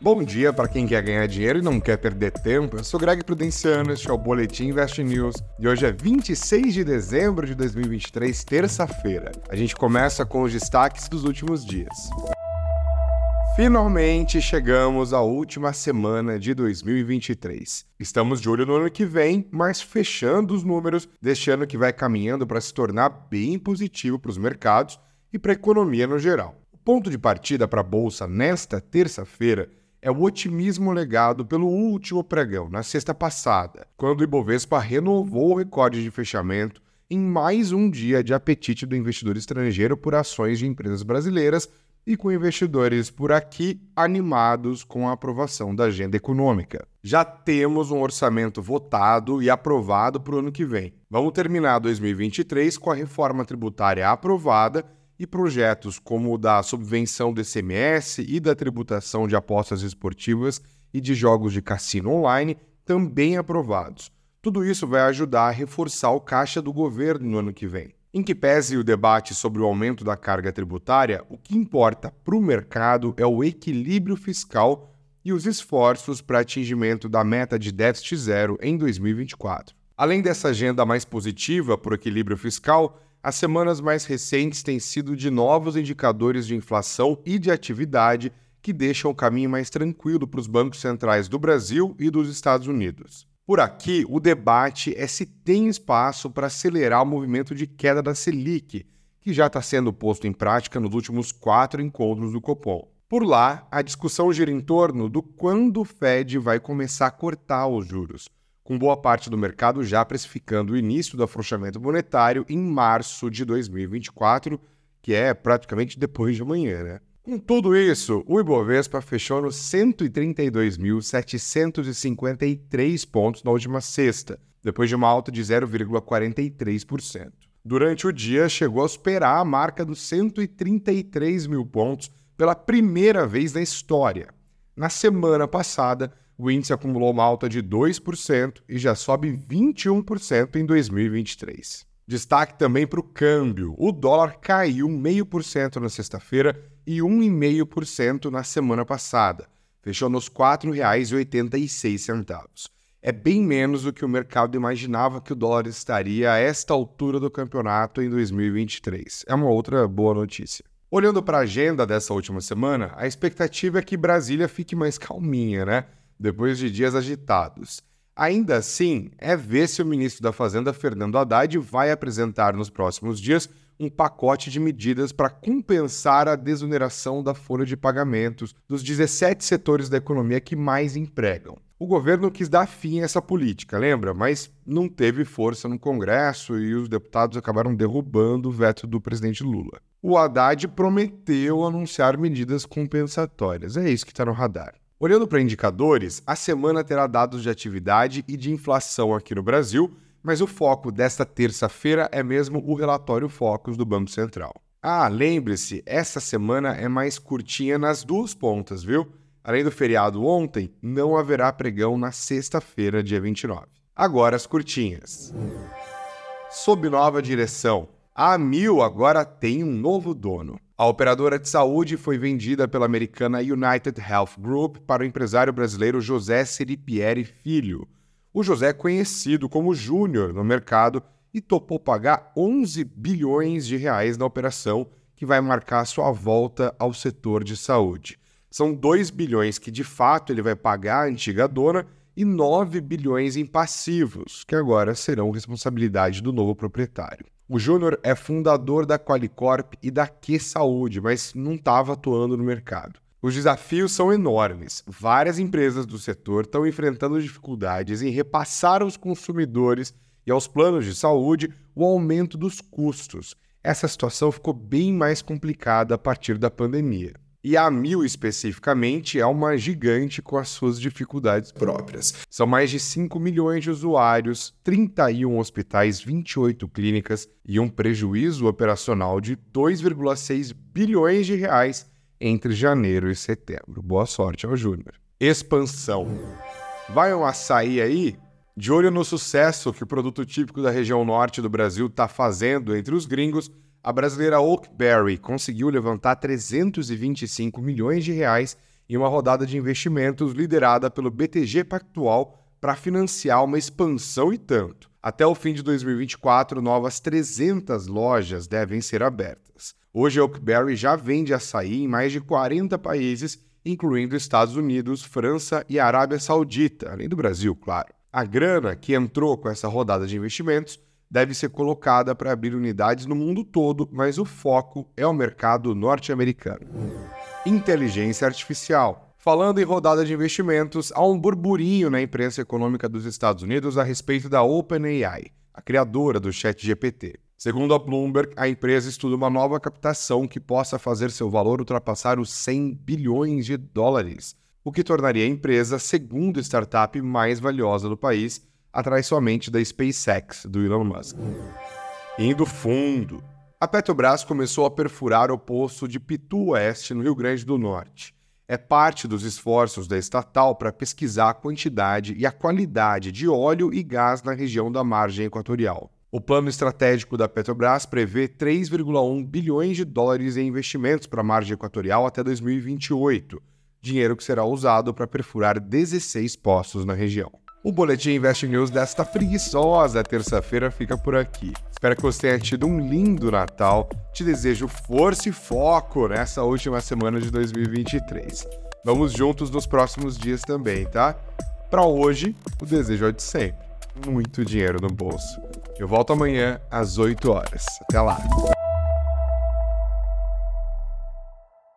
Bom dia para quem quer ganhar dinheiro e não quer perder tempo. Eu sou Greg Prudenciano, este é o Boletim Invest News e hoje é 26 de dezembro de 2023, terça-feira. A gente começa com os destaques dos últimos dias. Finalmente chegamos à última semana de 2023. Estamos de olho no ano que vem, mas fechando os números deste ano que vai caminhando para se tornar bem positivo para os mercados e para a economia no geral. O ponto de partida para a bolsa nesta terça-feira é o otimismo legado pelo último pregão, na sexta passada, quando o Ibovespa renovou o recorde de fechamento em mais um dia de apetite do investidor estrangeiro por ações de empresas brasileiras e com investidores por aqui animados com a aprovação da agenda econômica. Já temos um orçamento votado e aprovado para o ano que vem. Vamos terminar 2023 com a reforma tributária aprovada e projetos como o da subvenção do ICMS e da tributação de apostas esportivas e de jogos de cassino online também aprovados. Tudo isso vai ajudar a reforçar o caixa do governo no ano que vem. Em que pese o debate sobre o aumento da carga tributária, o que importa para o mercado é o equilíbrio fiscal e os esforços para atingimento da meta de déficit zero em 2024. Além dessa agenda mais positiva por equilíbrio fiscal, as semanas mais recentes têm sido de novos indicadores de inflação e de atividade que deixam o caminho mais tranquilo para os bancos centrais do Brasil e dos Estados Unidos. Por aqui, o debate é se tem espaço para acelerar o movimento de queda da Selic, que já está sendo posto em prática nos últimos quatro encontros do Copom. Por lá, a discussão gira em torno do quando o Fed vai começar a cortar os juros com boa parte do mercado já precificando o início do afrouxamento monetário em março de 2024, que é praticamente depois de amanhã, né? Com tudo isso, o Ibovespa fechou nos 132.753 pontos na última sexta, depois de uma alta de 0,43%. Durante o dia, chegou a superar a marca dos 133 mil pontos pela primeira vez na história. Na semana passada, o índice acumulou uma alta de 2% e já sobe 21% em 2023. Destaque também para o câmbio. O dólar caiu 0,5% na sexta-feira e 1,5% na semana passada. Fechou nos R$ 4,86. É bem menos do que o mercado imaginava que o dólar estaria a esta altura do campeonato em 2023. É uma outra boa notícia. Olhando para a agenda dessa última semana, a expectativa é que Brasília fique mais calminha, né? Depois de dias agitados. Ainda assim, é ver se o ministro da Fazenda, Fernando Haddad, vai apresentar nos próximos dias um pacote de medidas para compensar a desoneração da folha de pagamentos dos 17 setores da economia que mais empregam. O governo quis dar fim a essa política, lembra? Mas não teve força no Congresso e os deputados acabaram derrubando o veto do presidente Lula. O Haddad prometeu anunciar medidas compensatórias. É isso que está no radar. Olhando para indicadores, a semana terá dados de atividade e de inflação aqui no Brasil, mas o foco desta terça-feira é mesmo o relatório Focus do Banco Central. Ah, lembre-se, essa semana é mais curtinha nas duas pontas, viu? Além do feriado ontem, não haverá pregão na sexta-feira, dia 29. Agora as curtinhas. Sob nova direção, a Amil agora tem um novo dono. A operadora de saúde foi vendida pela americana United Health Group para o empresário brasileiro José Seripieri Filho. O José é conhecido como Júnior no mercado e topou pagar 11 bilhões de reais na operação que vai marcar sua volta ao setor de saúde. São 2 bilhões que de fato ele vai pagar à antiga dona e 9 bilhões em passivos, que agora serão responsabilidade do novo proprietário. O Júnior é fundador da Qualicorp e da Que Saúde, mas não estava atuando no mercado. Os desafios são enormes. Várias empresas do setor estão enfrentando dificuldades em repassar aos consumidores e aos planos de saúde o aumento dos custos. Essa situação ficou bem mais complicada a partir da pandemia. E a Mil, especificamente, é uma gigante com as suas dificuldades próprias. São mais de 5 milhões de usuários, 31 hospitais, 28 clínicas e um prejuízo operacional de 2,6 bilhões de reais entre janeiro e setembro. Boa sorte ao Júnior. Expansão. Vai um açaí aí? De olho no sucesso que o produto típico da região norte do Brasil está fazendo entre os gringos, a brasileira Oakberry conseguiu levantar 325 milhões de reais em uma rodada de investimentos liderada pelo BTG Pactual para financiar uma expansão e tanto. Até o fim de 2024, novas 300 lojas devem ser abertas. Hoje, a Oakberry já vende açaí em mais de 40 países, incluindo Estados Unidos, França e Arábia Saudita, além do Brasil, claro. A grana que entrou com essa rodada de investimentos deve ser colocada para abrir unidades no mundo todo, mas o foco é o mercado norte-americano. Inteligência artificial. Falando em rodada de investimentos, há um burburinho na imprensa econômica dos Estados Unidos a respeito da OpenAI, a criadora do ChatGPT. Segundo a Bloomberg, a empresa estuda uma nova captação que possa fazer seu valor ultrapassar os 100 bilhões de dólares, o que tornaria a empresa a segunda startup mais valiosa do país, atrás somente da SpaceX, do Elon Musk. Indo fundo, a Petrobras começou a perfurar o poço de Pitu Oeste, no Rio Grande do Norte. É parte dos esforços da estatal para pesquisar a quantidade e a qualidade de óleo e gás na região da margem equatorial. O plano estratégico da Petrobras prevê 3,1 bilhões de dólares em investimentos para a margem equatorial até 2028, dinheiro que será usado para perfurar 16 poços na região. O Boletim Invest News desta preguiçosa terça-feira fica por aqui. Espero que você tenha tido um lindo Natal. Te desejo força e foco nessa última semana de 2023. Vamos juntos nos próximos dias também, tá? Para hoje, o desejo é de sempre. Muito dinheiro no bolso. Eu volto amanhã às 8 horas. Até lá.